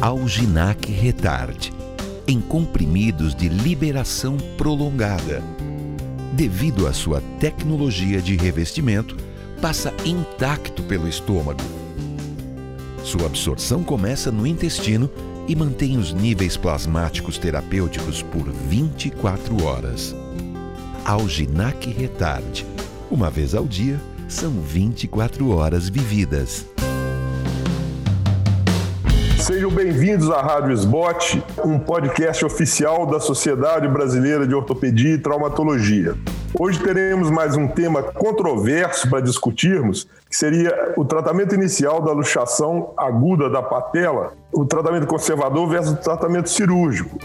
Alginac Retard, em comprimidos de liberação prolongada. Devido à sua tecnologia de revestimento, passa intacto pelo estômago. Sua absorção começa no intestino e mantém os níveis plasmáticos terapêuticos por 24 horas. Alginac Retard. Uma vez ao dia, são 24 horas vividas. Sejam bem-vindos à Rádio Sbot, um podcast oficial da Sociedade Brasileira de Ortopedia e Traumatologia. Hoje teremos mais um tema controverso para discutirmos, que seria o tratamento inicial da luxação aguda da patela, o tratamento conservador versus o tratamento cirúrgico.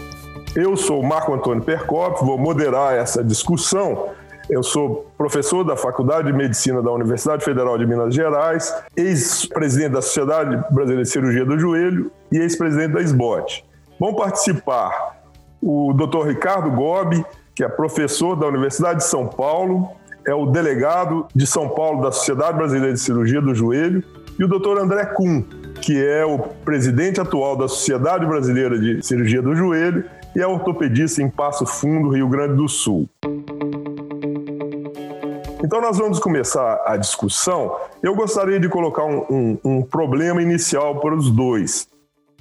Eu sou Marco Antônio Percop, vou moderar essa discussão eu sou professor da Faculdade de Medicina da Universidade Federal de Minas Gerais, ex-presidente da Sociedade Brasileira de Cirurgia do Joelho e ex-presidente da SBOT. Vão participar o Dr. Ricardo Gobi, que é professor da Universidade de São Paulo, é o delegado de São Paulo da Sociedade Brasileira de Cirurgia do Joelho, e o Dr. André Kuhn, que é o presidente atual da Sociedade Brasileira de Cirurgia do Joelho e é ortopedista em Passo Fundo, Rio Grande do Sul. Então, nós vamos começar a discussão. Eu gostaria de colocar um, um, um problema inicial para os dois.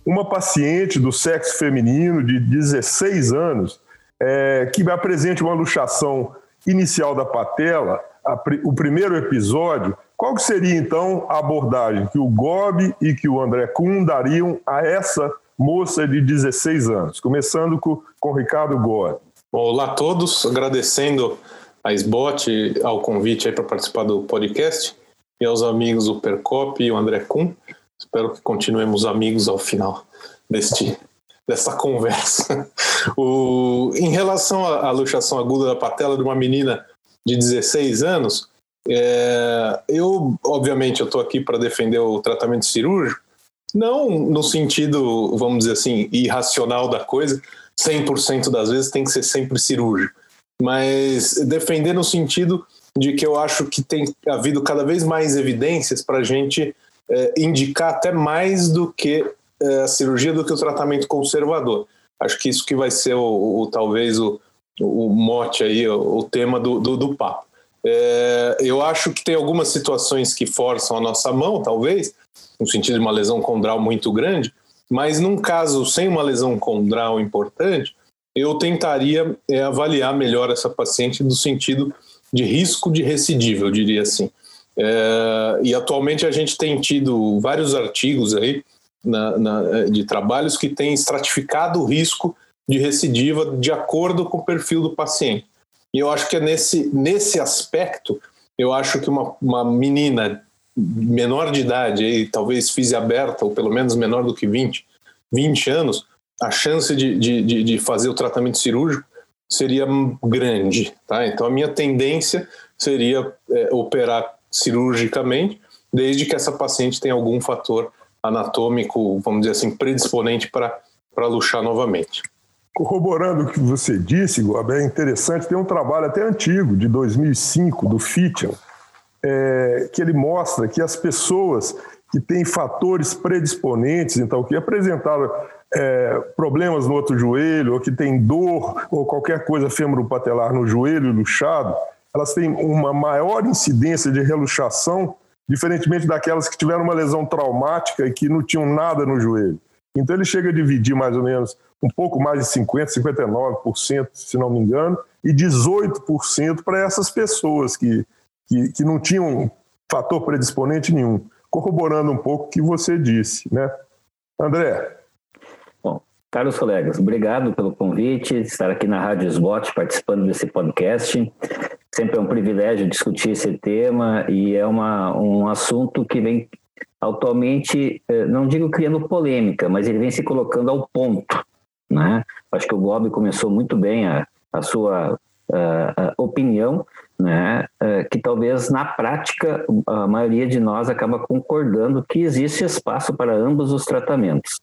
Uma paciente do sexo feminino de 16 anos é, que apresente uma luxação inicial da patela, a, o primeiro episódio, qual seria então a abordagem que o Gobi e que o André Kuhn dariam a essa moça de 16 anos? Começando com, com o Ricardo Gobi. Olá a todos, agradecendo a SBOT ao convite para participar do podcast e aos amigos o Percop e o André Kuhn. Espero que continuemos amigos ao final deste, desta conversa. O, em relação à, à luxação aguda da patela de uma menina de 16 anos, é, eu, obviamente, eu estou aqui para defender o tratamento cirúrgico, não no sentido, vamos dizer assim, irracional da coisa, 100% das vezes tem que ser sempre cirúrgico mas defender no sentido de que eu acho que tem havido cada vez mais evidências para a gente é, indicar até mais do que é, a cirurgia, do que o tratamento conservador. Acho que isso que vai ser o, o talvez o, o mote aí, o, o tema do, do, do papo. É, eu acho que tem algumas situações que forçam a nossa mão, talvez, no sentido de uma lesão condral muito grande, mas num caso sem uma lesão condral importante, eu tentaria é, avaliar melhor essa paciente no sentido de risco de recidiva, eu diria assim. É, e atualmente a gente tem tido vários artigos aí na, na, de trabalhos que têm estratificado o risco de recidiva de acordo com o perfil do paciente. E eu acho que é nesse, nesse aspecto, eu acho que uma, uma menina menor de idade, aí, talvez física aberta, ou pelo menos menor do que 20, 20 anos, a chance de, de, de fazer o tratamento cirúrgico seria grande. Tá? Então, a minha tendência seria é, operar cirurgicamente, desde que essa paciente tenha algum fator anatômico, vamos dizer assim, predisponente para luxar novamente. Corroborando o que você disse, Gob, é interessante, tem um trabalho até antigo, de 2005, do Fitchell, é, que ele mostra que as pessoas que têm fatores predisponentes, então, que apresentaram é, problemas no outro joelho, ou que tem dor, ou qualquer coisa femoropatelar no joelho luxado, elas têm uma maior incidência de reluxação, diferentemente daquelas que tiveram uma lesão traumática e que não tinham nada no joelho. Então ele chega a dividir mais ou menos um pouco mais de 50%, 59%, se não me engano, e 18% para essas pessoas que, que, que não tinham fator predisponente nenhum, corroborando um pouco o que você disse, né? André, Carlos colegas, obrigado pelo convite, estar aqui na Rádio Sbot participando desse podcast. Sempre é um privilégio discutir esse tema e é uma, um assunto que vem atualmente, eh, não digo criando polêmica, mas ele vem se colocando ao ponto. Né? Acho que o Bob começou muito bem a, a sua a, a opinião, né? Eh, que talvez na prática a maioria de nós acaba concordando que existe espaço para ambos os tratamentos.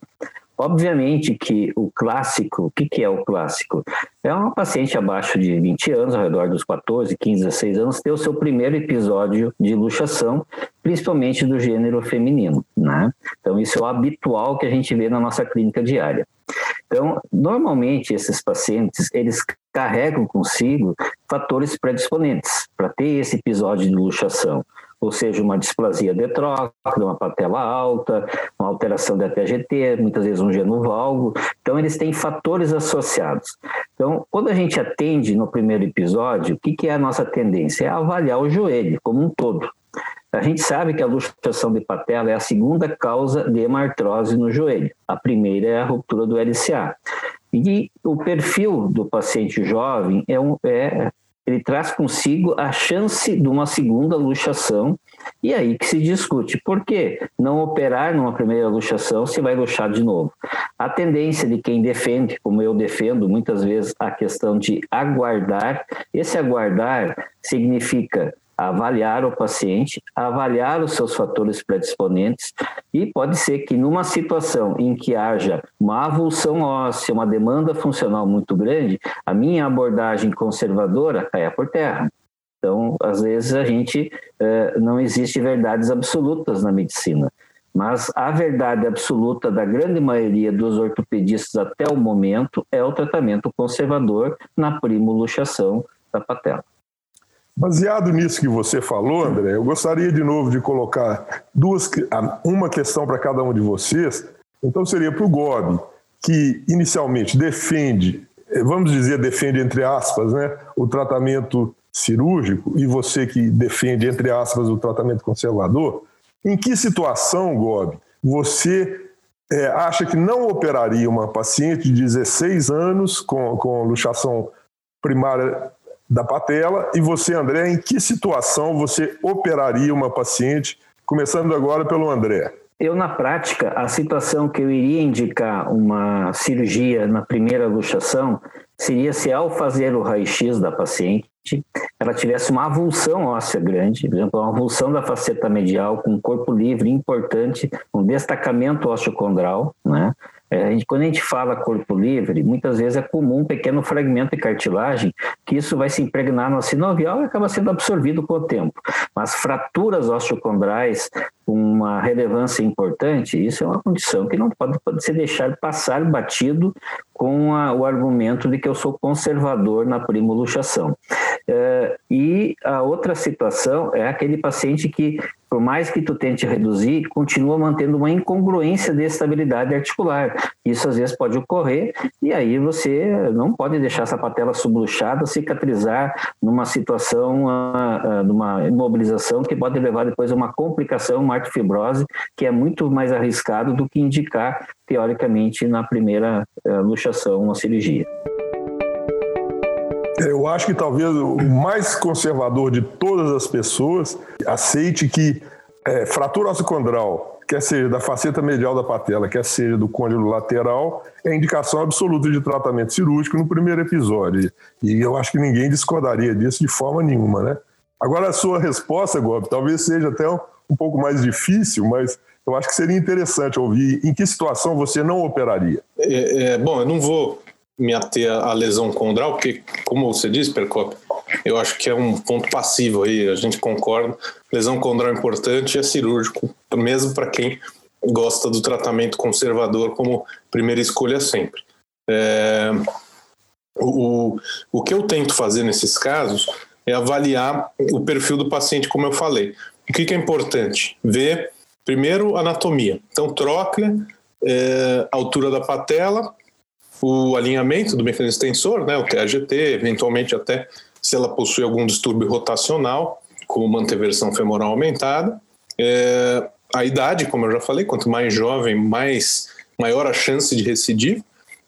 Obviamente que o clássico, o que, que é o clássico? É uma paciente abaixo de 20 anos, ao redor dos 14, 15, 16 anos, ter o seu primeiro episódio de luxação, principalmente do gênero feminino. Né? Então, isso é o habitual que a gente vê na nossa clínica diária. Então, normalmente, esses pacientes, eles carregam consigo fatores predisponentes para ter esse episódio de luxação ou seja, uma displasia detróclida, uma patela alta, uma alteração da TGT, muitas vezes um genovalgo. Então, eles têm fatores associados. Então, quando a gente atende no primeiro episódio, o que, que é a nossa tendência? É avaliar o joelho como um todo. A gente sabe que a luxação de patela é a segunda causa de hemartrose no joelho. A primeira é a ruptura do LCA. E o perfil do paciente jovem é, um, é ele traz consigo a chance de uma segunda luxação, e aí que se discute. Por que não operar numa primeira luxação se vai luxar de novo? A tendência de quem defende, como eu defendo muitas vezes, a questão de aguardar, esse aguardar significa avaliar o paciente, avaliar os seus fatores predisponentes e pode ser que numa situação em que haja uma avulsão óssea, uma demanda funcional muito grande, a minha abordagem conservadora caia por terra. Então, às vezes a gente eh, não existe verdades absolutas na medicina, mas a verdade absoluta da grande maioria dos ortopedistas até o momento é o tratamento conservador na primoluxação da patela. Baseado nisso que você falou, André, eu gostaria de novo de colocar duas, uma questão para cada um de vocês. Então seria para o Gobi, que inicialmente defende, eh, vamos dizer, defende entre aspas, né, o tratamento cirúrgico, e você que defende entre aspas o tratamento conservador. Em que situação, Gobi, você é, acha que não operaria uma paciente de 16 anos com, com luxação primária da patela. E você, André, em que situação você operaria uma paciente? Começando agora pelo André. Eu, na prática, a situação que eu iria indicar uma cirurgia na primeira luxação seria se, ao fazer o raio-x da paciente, ela tivesse uma avulsão óssea grande, por exemplo, uma avulsão da faceta medial com corpo livre importante, um destacamento osteocondral, né? É, quando a gente fala corpo livre, muitas vezes é comum um pequeno fragmento de cartilagem, que isso vai se impregnar no sinovial e acaba sendo absorvido com o tempo. Mas fraturas osteocondrais com uma relevância importante, isso é uma condição que não pode, pode ser deixado passar batido com a, o argumento de que eu sou conservador na primoluxação. É, e a outra situação é aquele paciente que por mais que tu tente reduzir, continua mantendo uma incongruência de estabilidade articular. Isso às vezes pode ocorrer e aí você não pode deixar essa patela subluxada cicatrizar numa situação, uh, uh, numa imobilização que pode levar depois a uma complicação, uma artrofibrose, que é muito mais arriscado do que indicar, teoricamente, na primeira uh, luxação, uma cirurgia. Eu acho que talvez o mais conservador de todas as pessoas aceite que é, fratura ossicondral, quer seja da faceta medial da patela, quer seja do côndilo lateral, é indicação absoluta de tratamento cirúrgico no primeiro episódio. E eu acho que ninguém discordaria disso de forma nenhuma, né? Agora, a sua resposta, Gob, talvez seja até um, um pouco mais difícil, mas eu acho que seria interessante ouvir em que situação você não operaria. É, é, bom, eu não vou me ater à lesão condral, porque, como você disse, Percop, eu acho que é um ponto passivo aí, a gente concorda. Lesão condral importante é cirúrgico, mesmo para quem gosta do tratamento conservador como primeira escolha sempre. É, o, o que eu tento fazer nesses casos é avaliar o perfil do paciente, como eu falei. O que, que é importante? Ver, primeiro, anatomia. Então, tróclea, é, altura da patela, o alinhamento do mecanismo extensor, né, o TAGT, eventualmente até se ela possui algum distúrbio rotacional, como uma anteversão femoral aumentada. É, a idade, como eu já falei, quanto mais jovem, mais maior a chance de recidiva.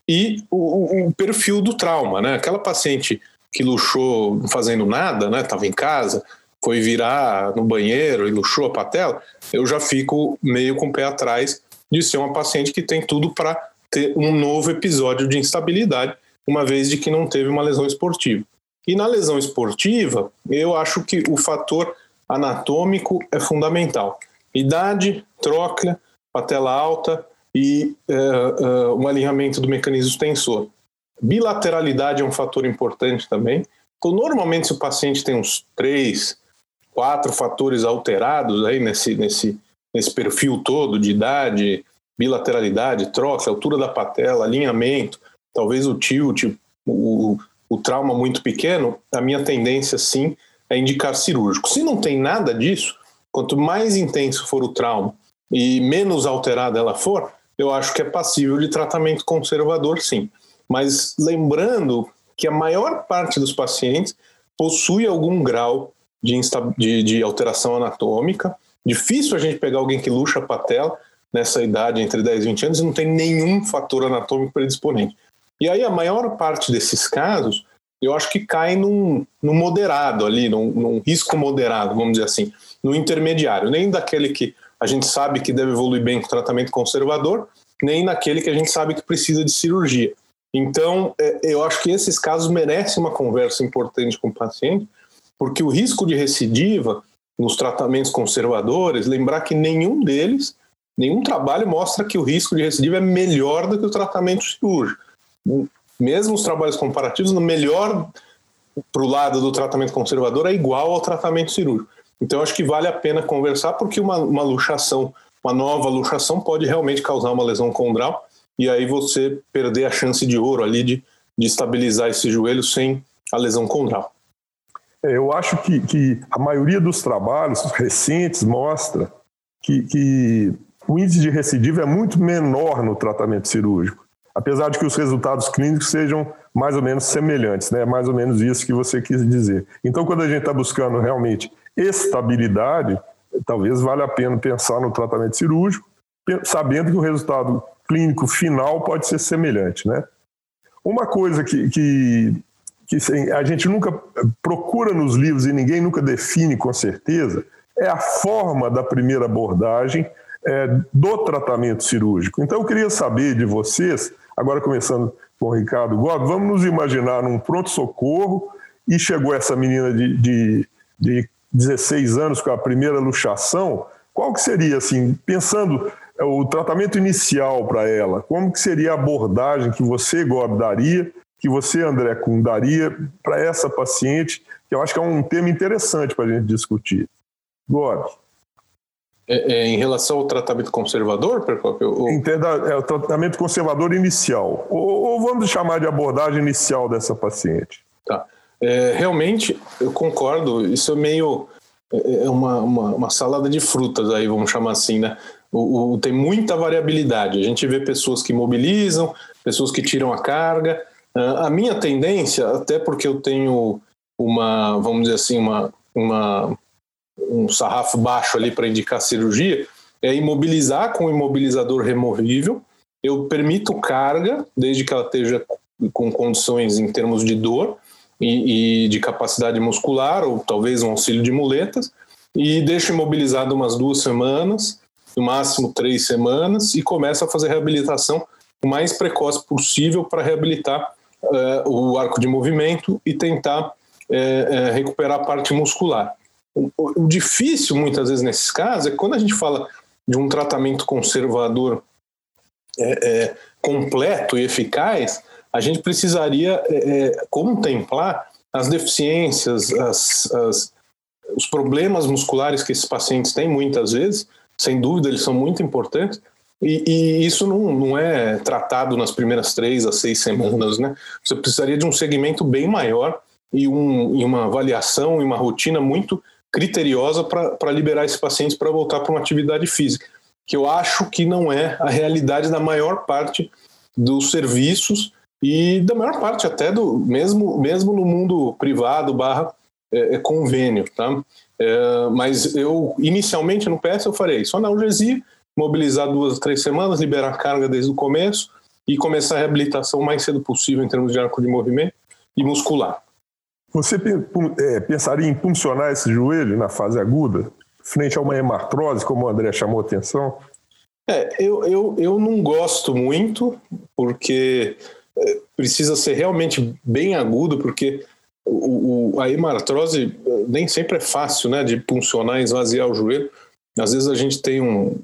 E o, o perfil do trauma, né? Aquela paciente que luxou fazendo nada, né? Estava em casa, foi virar no banheiro e luxou a patela, eu já fico meio com o pé atrás de ser uma paciente que tem tudo para ter um novo episódio de instabilidade, uma vez de que não teve uma lesão esportiva. E na lesão esportiva, eu acho que o fator anatômico é fundamental. Idade, tróclea, patela alta, e uh, uh, um alinhamento do mecanismo extensor. Bilateralidade é um fator importante também. Então, normalmente, se o paciente tem uns três, quatro fatores alterados aí nesse, nesse, nesse perfil todo de idade, bilateralidade, troca, altura da patela, alinhamento, talvez o tilt, o, o trauma muito pequeno, a minha tendência sim é indicar cirúrgico. Se não tem nada disso, quanto mais intenso for o trauma e menos alterada ela for, eu acho que é passível de tratamento conservador, sim. Mas lembrando que a maior parte dos pacientes possui algum grau de, de, de alteração anatômica. Difícil a gente pegar alguém que luxa a patela nessa idade, entre 10 e 20 anos, e não tem nenhum fator anatômico predisponente. E aí a maior parte desses casos, eu acho que cai num, num moderado ali, num, num risco moderado, vamos dizer assim, no intermediário, nem daquele que a gente sabe que deve evoluir bem com tratamento conservador, nem naquele que a gente sabe que precisa de cirurgia. Então, é, eu acho que esses casos merecem uma conversa importante com o paciente, porque o risco de recidiva nos tratamentos conservadores, lembrar que nenhum deles, nenhum trabalho mostra que o risco de recidiva é melhor do que o tratamento cirúrgico. Mesmo os trabalhos comparativos, no melhor para o lado do tratamento conservador é igual ao tratamento cirúrgico. Então, acho que vale a pena conversar, porque uma, uma luxação, uma nova luxação, pode realmente causar uma lesão condral, e aí você perder a chance de ouro ali de, de estabilizar esse joelho sem a lesão condral. É, eu acho que, que, a maioria dos trabalhos recentes mostra que, que o índice de recidiva é muito menor no tratamento cirúrgico, apesar de que os resultados clínicos sejam mais ou menos semelhantes, né? mais ou menos isso que você quis dizer. Então, quando a gente está buscando realmente estabilidade, talvez valha a pena pensar no tratamento cirúrgico, sabendo que o resultado clínico final pode ser semelhante, né? Uma coisa que, que, que a gente nunca procura nos livros e ninguém nunca define com certeza é a forma da primeira abordagem é, do tratamento cirúrgico. Então, eu queria saber de vocês, agora começando com o Ricardo Gomes, vamos nos imaginar num pronto-socorro e chegou essa menina de, de, de 16 anos com a primeira luxação, qual que seria, assim, pensando é o tratamento inicial para ela, como que seria a abordagem que você, Gob, daria, que você, André Kuhn, daria para essa paciente, que eu acho que é um tema interessante para a gente discutir. Gob. É, é, em relação ao tratamento conservador, Percópio? Entenda, é o tratamento conservador inicial. Ou, ou, vamos chamar de abordagem inicial dessa paciente. Tá. É, realmente, eu concordo, isso é meio é, é uma, uma, uma salada de frutas aí, vamos chamar assim, né? O, o, tem muita variabilidade. A gente vê pessoas que mobilizam, pessoas que tiram a carga. Uh, a minha tendência, até porque eu tenho uma, vamos dizer assim, uma, uma um sarrafo baixo ali para indicar cirurgia, é imobilizar com imobilizador removível. Eu permito carga, desde que ela esteja com condições em termos de dor e, e de capacidade muscular, ou talvez um auxílio de muletas, e deixo imobilizado umas duas semanas no máximo três semanas, e começa a fazer reabilitação o mais precoce possível para reabilitar uh, o arco de movimento e tentar uh, uh, recuperar a parte muscular. O, difícil, muitas vezes, nesses casos, é quando a gente fala de um tratamento conservador completo e eficaz, a gente precisaria contemplar as deficiências, as, as, os problemas musculares que esses pacientes têm muitas vezes, sem dúvida, eles são muito importantes. E, e, isso não, não é tratado nas primeiras três a seis semanas, né? Você precisaria de um segmento bem maior e, um, e uma avaliação e uma rotina muito criteriosa para liberar esses pacientes para voltar para uma atividade física, que eu acho que não é a realidade da maior parte dos serviços e da maior parte até do mesmo mesmo no mundo privado barra é, é convênio, tá? É, mas eu, inicialmente no PS, eu farei só analgesia, mobilizar duas, três semanas, liberar carga desde o começo e começar a reabilitação o mais cedo possível em termos de arco de movimento e muscular. Você é, pensaria em puncionar esse joelho na fase aguda, frente a uma hemartrose, como o André chamou a atenção? É, eu, eu, eu não gosto muito, porque é, precisa ser realmente bem agudo, porque o, o, a hemartrose nem sempre é fácil né, de puncionar esvaziar o joelho. Às vezes a gente tem um,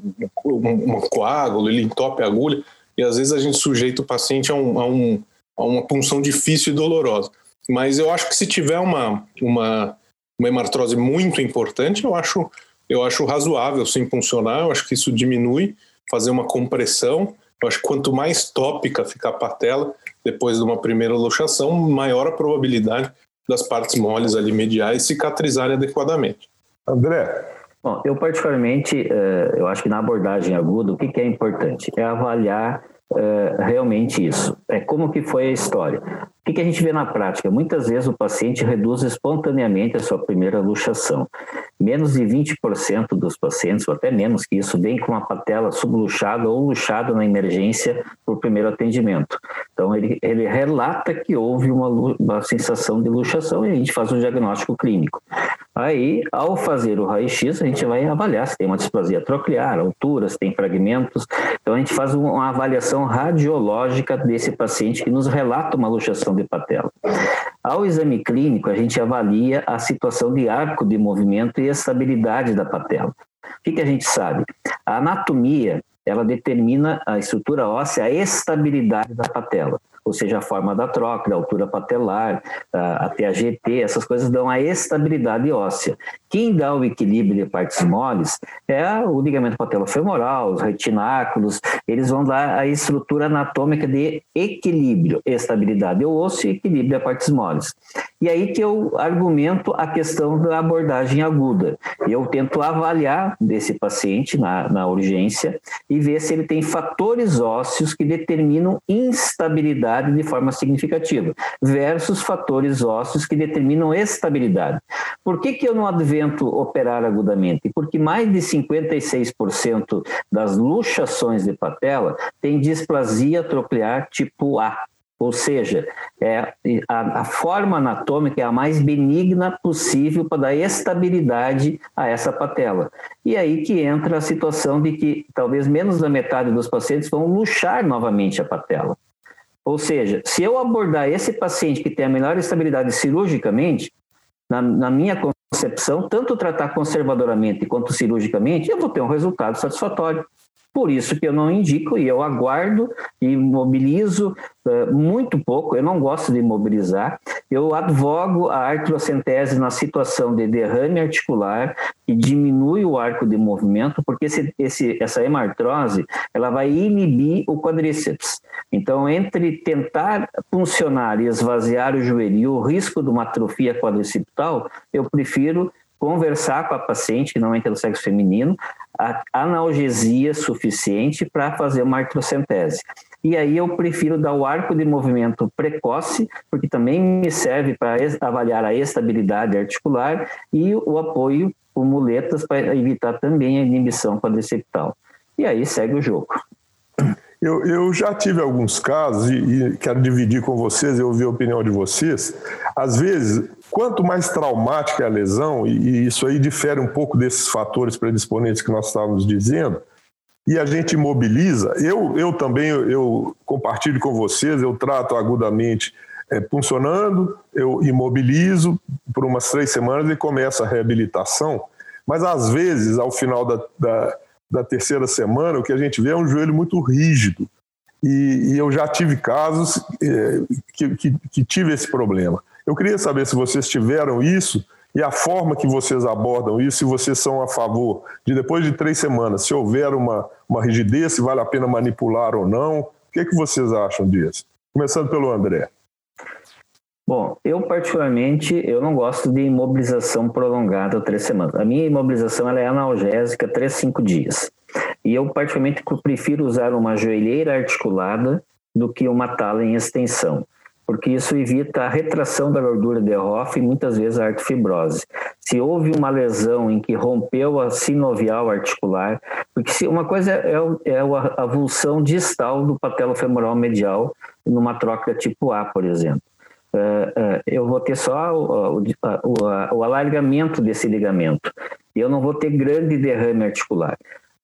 um, um coágulo, ele entope a agulha, e às vezes a gente sujeita o paciente a, um, a, um, a uma punção difícil e dolorosa. Mas eu acho que se tiver uma, uma, uma hemartrose muito importante, eu acho, eu acho razoável sim funcionar, eu acho que isso diminui, fazer uma compressão. Eu acho que quanto mais tópica ficar a patela, depois de uma primeira luxação, maior a probabilidade das partes moles ali mediais cicatrizarem adequadamente. André, Bom, eu particularmente, eh, eu acho que na abordagem aguda, o que é importante? É avaliar eh, realmente isso. É como que foi a história. O que a gente vê na prática? Muitas vezes o paciente reduz espontaneamente a sua primeira luxação. Menos de 20% dos pacientes, ou até menos que isso, vem com uma patela subluxada ou luxada na emergência por primeiro atendimento. Então, ele, ele relata que houve uma, uma sensação de luxação e a gente faz um diagnóstico clínico. Aí, ao fazer o raio-x, a gente vai avaliar se tem uma displasia troclear, altura, se tem fragmentos. Então, a gente faz uma avaliação radiológica desse paciente que nos relata uma luxação de patela. Ao exame clínico, a gente avalia a situação de arco de movimento e estabilidade da patela. O que, que a gente sabe? A anatomia, ela determina a estrutura óssea, a estabilidade da patela ou seja, a forma da troca, a altura patelar, até a GT, essas coisas dão a estabilidade óssea. Quem dá o equilíbrio de partes moles é o ligamento patelofemoral, os retináculos, eles vão dar a estrutura anatômica de equilíbrio, estabilidade do osso e equilíbrio de partes moles. E aí que eu argumento a questão da abordagem aguda. Eu tento avaliar desse paciente na, na urgência e ver se ele tem fatores ósseos que determinam instabilidade de forma significativa, versus fatores ósseos que determinam estabilidade. Por que, que eu não advento operar agudamente? Porque mais de 56% das luxações de patela têm displasia troclear tipo A. Ou seja, é, a, a, forma anatômica é a mais benigna possível para dar estabilidade a essa patela. E aí que entra a situação de que talvez menos da metade dos pacientes vão luxar novamente a patela. Ou seja, se eu abordar esse paciente que tem a melhor estabilidade cirurgicamente, na, na minha concepção, tanto tratar conservadoramente quanto cirurgicamente, eu vou ter um resultado satisfatório. Por isso que eu não indico e eu aguardo e mobilizo uh, muito pouco. Eu não gosto de mobilizar. Eu advogo a artrocentese na situação de derrame articular que diminui o arco de movimento, porque esse, esse, essa hemartrose ela vai inibir o quadríceps. Então, entre tentar funcionar e esvaziar o joelho e o risco de uma atrofia quadricipital, eu prefiro conversar com a paciente, que normalmente é do sexo feminino, analgesia suficiente para fazer uma artrocentese. E aí eu prefiro dar o arco de movimento precoce, porque também me serve para avaliar a estabilidade articular e o apoio com muletas para evitar também a inibição quadricepital. E aí segue o jogo. Eu, eu já tive alguns casos, e, e quero dividir com vocês e ouvir a opinião de vocês. Às vezes, quanto mais traumática é a lesão, e, isso aí difere um pouco desses fatores predisponentes que nós estávamos dizendo, e a gente imobiliza, eu, eu também eu compartilho com vocês, eu trato agudamente é, funcionando, eu imobilizo por umas três semanas e começo a reabilitação, mas às vezes, ao final da, da da terceira semana, o que a gente vê é um joelho muito rígido. E, e eu já tive casos é, que, que, que tive esse problema. Eu queria saber se vocês tiveram isso e a forma que vocês abordam isso, se vocês são a favor de, depois de três semanas, se houver uma, uma rigidez, se vale a pena manipular ou não. O que, é que vocês acham disso? Começando pelo André. Bom, eu particularmente eu não gosto de imobilização prolongada três semanas. A minha imobilização ela é analgésica três cinco dias. E eu particularmente prefiro usar uma joelheira articulada do que uma tala em extensão, porque isso evita a retração da gordura de Hoff e muitas vezes a artrofibrose. Se houve uma lesão em que rompeu a sinovial articular, porque se, uma coisa é, é, é a avulsão distal do patelo femoral medial numa troca tipo A, por exemplo uh, uh, eu vou ter só o, o, o, alargamento desse ligamento. Eu não vou ter grande derrame articular.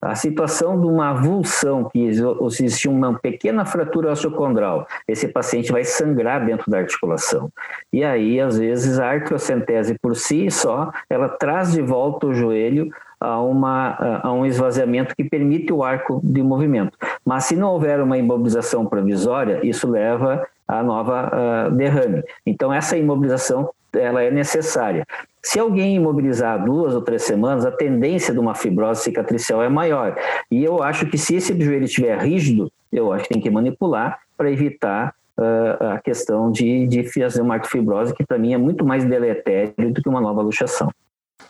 A situação de uma avulsão, que existe uma pequena fratura osteocondral, esse paciente vai sangrar dentro da articulação. E aí, às vezes, a artrocentese por si só, ela traz de volta o joelho a, uma, a um esvaziamento que permite o arco de movimento. Mas se não houver uma imobilização provisória, isso leva a nova uh, derrame. Então, essa imobilização ela é necessária. Se alguém imobilizar duas ou três semanas, a tendência de uma fibrose cicatricial é maior. E eu acho que se esse joelho estiver rígido, eu acho que tem que manipular para evitar uh, a questão de, de fazer uma artrofibrose, que para mim é muito mais deletério do que uma nova luxação.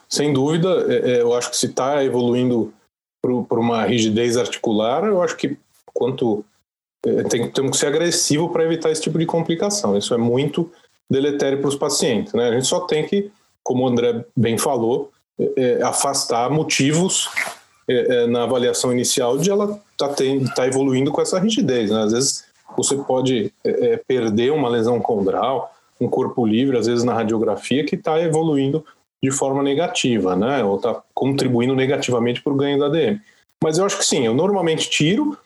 Sem dúvida, é, é, eu acho que se está evoluindo para uma rigidez articular, eu acho que quanto é, tem, temos que ser agressivo para evitar esse tipo de complicação. Isso é muito deletério para os pacientes. Né? A gente só tem que, como o André bem falou, é, é afastar motivos é, é, na avaliação inicial de ela estar tá, tá evoluindo com essa rigidez. Né? Às vezes você pode é, perder uma lesão condral, um corpo livre, às vezes na radiografia, que está evoluindo de forma negativa, né? ou está contribuindo negativamente para o ganho da DM. Mas eu acho que sim, eu normalmente tiro,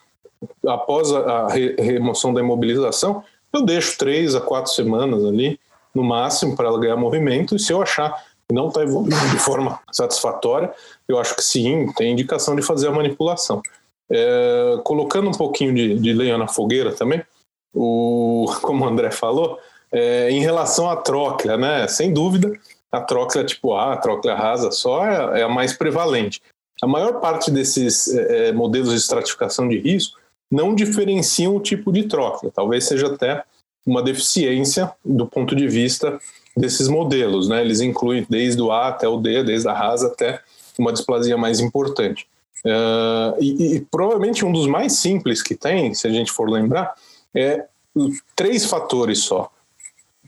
após a, remoção da imobilização, eu deixo três a quatro semanas ali, no máximo, para ela ganhar movimento, e se eu achar que não está evoluindo de forma satisfatória, eu acho que sim, tem indicação de fazer a manipulação. É, colocando um pouquinho de, de lenha na fogueira também, o, como o André falou, é, em relação à tróclea, né? Sem dúvida, a tróclea tipo A, a tróclea rasa só é, é a mais prevalente. A maior parte desses é, é modelos de estratificação de risco não diferenciam o tipo de troca. Talvez seja até uma deficiência do ponto de vista desses modelos. Né? Eles incluem desde o A até o D, desde a rasa até uma displasia mais importante. Uh, e, e, provavelmente um dos mais simples que tem, se a gente for lembrar, é três fatores só: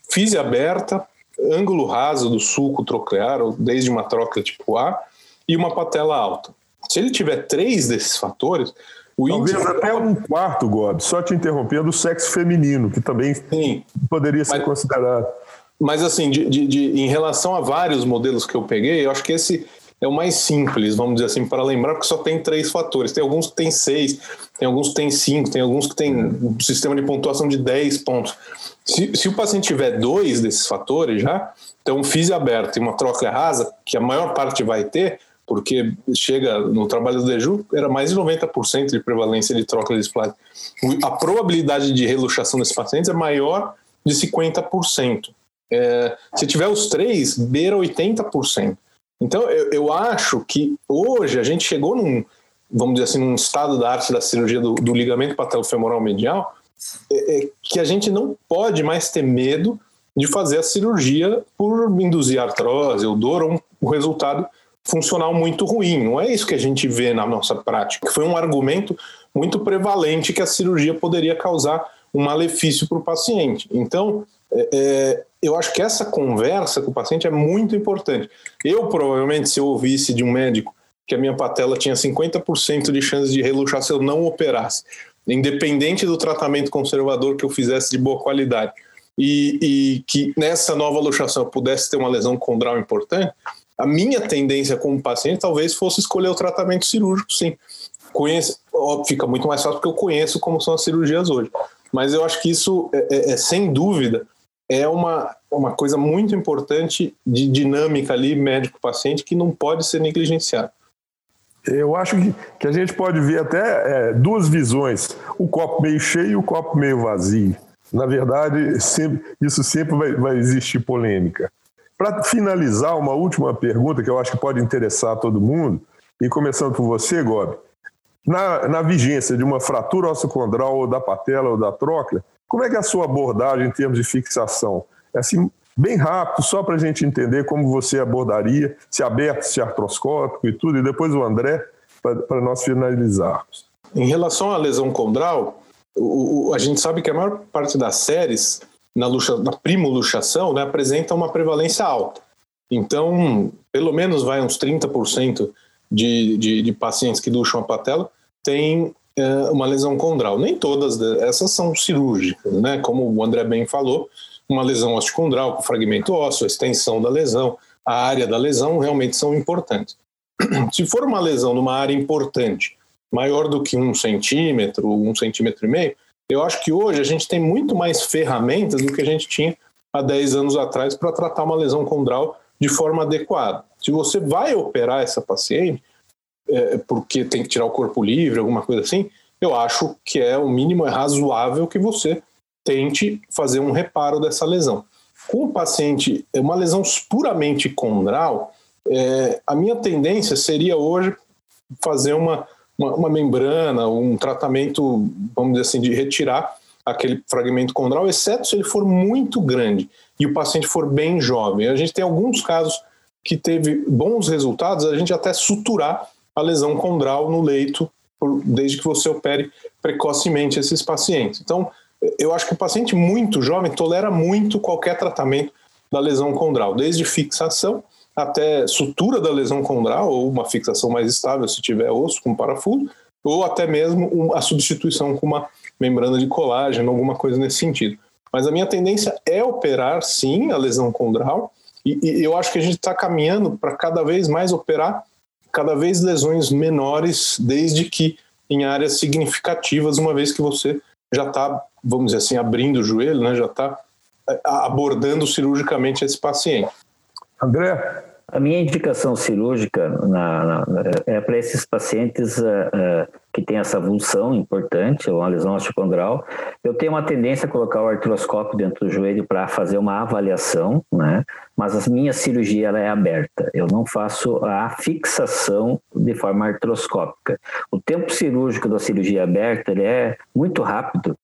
fise aberta, ângulo raso do sulco troclear, ou desde uma troca tipo A, e uma patela alta. Se ele tiver três desses fatores, o Talvez índice... até um quarto, Gob, só te interrompendo, o sexo feminino, que também Sim. poderia ser mas, considerado. Mas, assim, de, de, de, em relação a vários modelos que eu peguei, eu acho que esse é o mais simples, vamos dizer assim, para lembrar, porque só tem três fatores. Tem alguns que tem seis, tem alguns que tem cinco, tem alguns que tem um sistema de pontuação de dez pontos. Se, se o paciente tiver dois desses fatores já, então físico aberto e uma troca rasa, que a maior parte vai ter, porque chega no trabalho do Deju, era mais de 90% de prevalência de troca de displástica. A probabilidade de reluxação desses pacientes é maior de 50%. É, se tiver os três, beira 80%. Então, eu, eu, acho que hoje a gente chegou num, vamos dizer assim, num estado da arte da cirurgia do, do ligamento patelofemoral medial, é, é, que a gente não pode mais ter medo de fazer a cirurgia por induzir artrose ou dor ou um, o resultado funcional muito ruim. Não é isso que a gente vê na nossa prática. Foi um argumento muito prevalente que a cirurgia poderia causar um malefício para o paciente. Então, é, é, eu acho que essa conversa com o paciente é muito importante. Eu, provavelmente, se eu ouvisse de um médico que a minha patela tinha 50% de chance de reluxar se eu não operasse, independente do tratamento conservador que eu fizesse de boa qualidade, e, e que nessa nova luxação eu pudesse ter uma lesão condral importante, a minha tendência como paciente talvez fosse escolher o tratamento cirúrgico, sim. Conheço, ó, fica muito mais fácil porque eu conheço como são as cirurgias hoje. Mas eu acho que isso, é, é, é sem dúvida, é uma, uma coisa muito importante de dinâmica ali, médico-paciente, que não pode ser negligenciada. Eu acho que, que a gente pode ver até é, duas visões: o copo meio cheio e o copo meio vazio. Na verdade, sempre, isso sempre vai, vai existir polêmica. Para finalizar, uma última pergunta que eu acho que pode interessar a todo mundo, e começando por você, Gob. Na, na vigência de uma fratura ossicondral ou da patela ou da tróclea, como é que é a sua abordagem em termos de fixação? É assim, bem rápido, só para a gente entender como você abordaria, se aberto, se artroscópico e tudo, e depois o André, para nós finalizarmos. Em relação à lesão condral, o, o, a gente sabe que a maior parte das séries na, luxa, na né, apresenta uma prevalência alta. Então, pelo menos vai uns 30% de, de, de pacientes que luxam a patela tem é, uma lesão condral. Nem todas essas são cirúrgicas, né? Como o André bem falou, uma lesão osteocondral com fragmento ósseo, a extensão da lesão, a área da lesão realmente são importantes. Se for uma lesão numa área importante, maior do que um centímetro, um centímetro e meio, eu acho que hoje a gente tem muito mais ferramentas do que a gente tinha há 10 anos atrás para tratar uma lesão condral de forma adequada. Se você vai operar essa paciente, é, porque tem que tirar o corpo livre, alguma coisa assim, eu acho que é o mínimo é razoável que você tente fazer um reparo dessa lesão. Com o paciente, é uma lesão puramente condral, é, a minha tendência seria hoje fazer uma, uma, uma, membrana, um tratamento, vamos dizer assim, de retirar aquele fragmento condral, exceto se ele for muito grande e o paciente for bem jovem. A gente tem alguns casos que teve bons resultados, a gente até suturar a lesão condral no leito, desde que você opere precocemente esses pacientes. Então, eu acho que o paciente muito jovem tolera muito qualquer tratamento da lesão condral, desde fixação até sutura da lesão condral, ou uma fixação mais estável se tiver osso com parafuso, ou até mesmo a substituição com uma membrana de colágeno, alguma coisa nesse sentido. Mas a minha tendência é operar, sim, a lesão condral, e, e eu acho que a gente está caminhando para cada vez mais operar cada vez lesões menores, desde que em áreas significativas, uma vez que você já está, vamos dizer assim, abrindo o joelho, né, já está é, abordando cirurgicamente esse paciente. André? A minha indicação cirúrgica na, na, é para esses pacientes uh, uh, que têm essa avulsão importante, uma lesão osteocondral. Eu tenho uma tendência a colocar o artroscópio dentro do joelho para fazer uma avaliação, né? mas a minha cirurgia ela é aberta. Eu não faço a fixação de forma artroscópica. O tempo cirúrgico da cirurgia aberta ele é muito rápido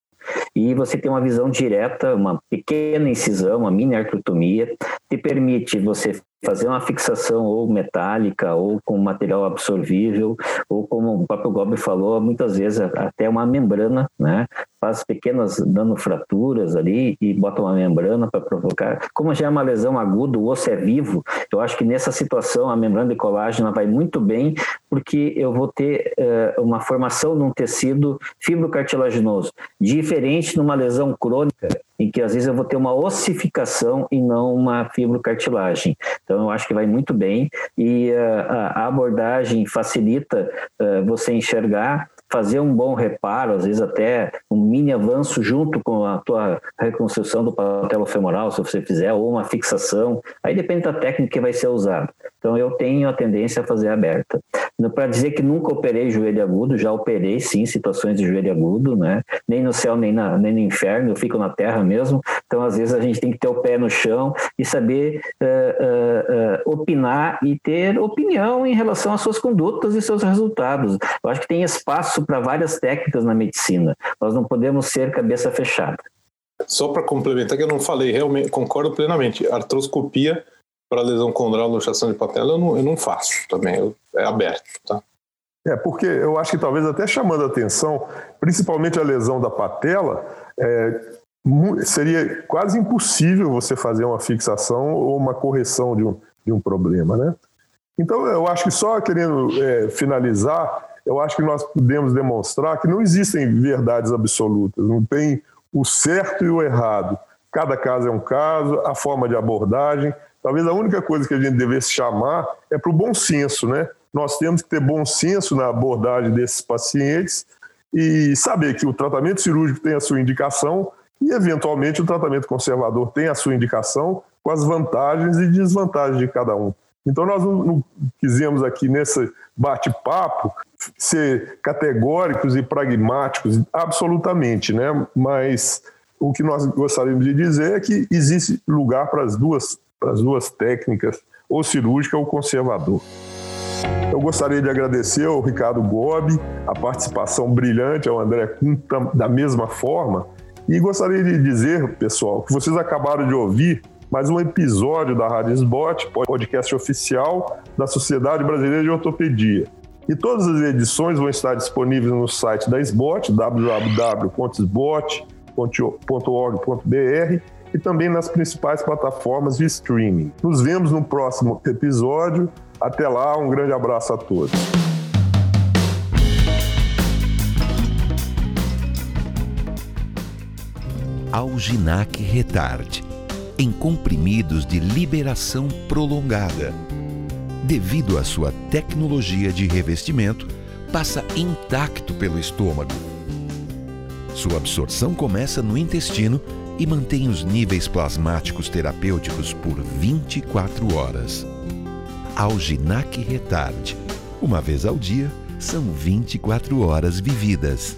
e você tem uma visão direta, uma pequena incisão, uma mini artrotomia, te permite você fazer uma fixação ou metálica ou com material absorvível ou como o próprio Gobi falou, muitas vezes até uma membrana, né? Faz pequenas nanofraturas ali e bota uma membrana para provocar. Como já é uma lesão aguda, o osso é vivo, eu acho que nessa situação a membrana de colágeno vai muito bem porque eu vou ter uh, uma formação num tecido fibrocartilaginoso, diferente numa lesão crônica em que às vezes eu vou ter uma ossificação e não uma fibrocartilagem. Então eu acho que vai muito bem e uh, a abordagem facilita uh, você enxergar fazer um bom reparo, às vezes até um mini avanço junto com a tua reconstrução do patelo femoral, se você fizer, ou uma fixação, aí depende da técnica que vai ser usada. Então eu tenho a tendência a fazer aberta. Para dizer que nunca operei joelho agudo, já operei sim situações de joelho agudo, né? Nem no céu, nem, na, nem no inferno, eu fico na terra mesmo. Então às vezes a gente tem que ter o pé no chão e saber uh, uh, uh, opinar e ter opinião em relação às suas condutas e seus resultados. Eu acho que tem espaço para várias técnicas na medicina. Nós não podemos ser cabeça fechada. Só para complementar, que eu não falei, realmente concordo plenamente. Artroscopia para lesão condral, luxação de patela, eu não, eu não faço também, eu, é aberto, tá? É, porque eu acho que talvez até chamando a atenção, principalmente a lesão da patela, é, seria quase impossível você fazer uma fixação ou uma correção de um, de um problema, né? Então, eu acho que só querendo é, finalizar, eu acho que nós podemos demonstrar que não existem verdades absolutas, não tem o certo e o errado. Cada caso é um caso, a forma de abordagem, Talvez a única coisa que a gente devesse chamar é para o bom senso, né? Nós temos que ter bom senso na abordagem desses pacientes e saber que o tratamento cirúrgico tem a sua indicação e, eventualmente, o tratamento conservador tem a sua indicação com as vantagens e desvantagens de cada um. Então, nós não, quisemos aqui nesse bate-papo ser categóricos e pragmáticos, absolutamente, né? Mas o que nós gostaríamos de dizer é que existe lugar para as duas para as duas técnicas, ou cirúrgica ou conservador. Eu gostaria de agradecer ao Ricardo Gobi a participação brilhante, ao André Kuhn da mesma forma, e gostaria de dizer, pessoal, que vocês acabaram de ouvir mais um episódio da Rádio Sbot, podcast oficial da Sociedade Brasileira de Ortopedia. E todas as edições vão estar disponíveis no site da SBOT, www.sbot.org.br e também nas principais plataformas de streaming. Nos vemos no próximo episódio. Até lá, um grande abraço a todos. Alginac Retard, em comprimidos de liberação prolongada. Devido à sua tecnologia de revestimento, passa intacto pelo estômago. Sua absorção começa no intestino e mantém os níveis plasmáticos terapêuticos por 24 horas. Alginac Retard. Uma vez ao dia, são 24 horas vividas.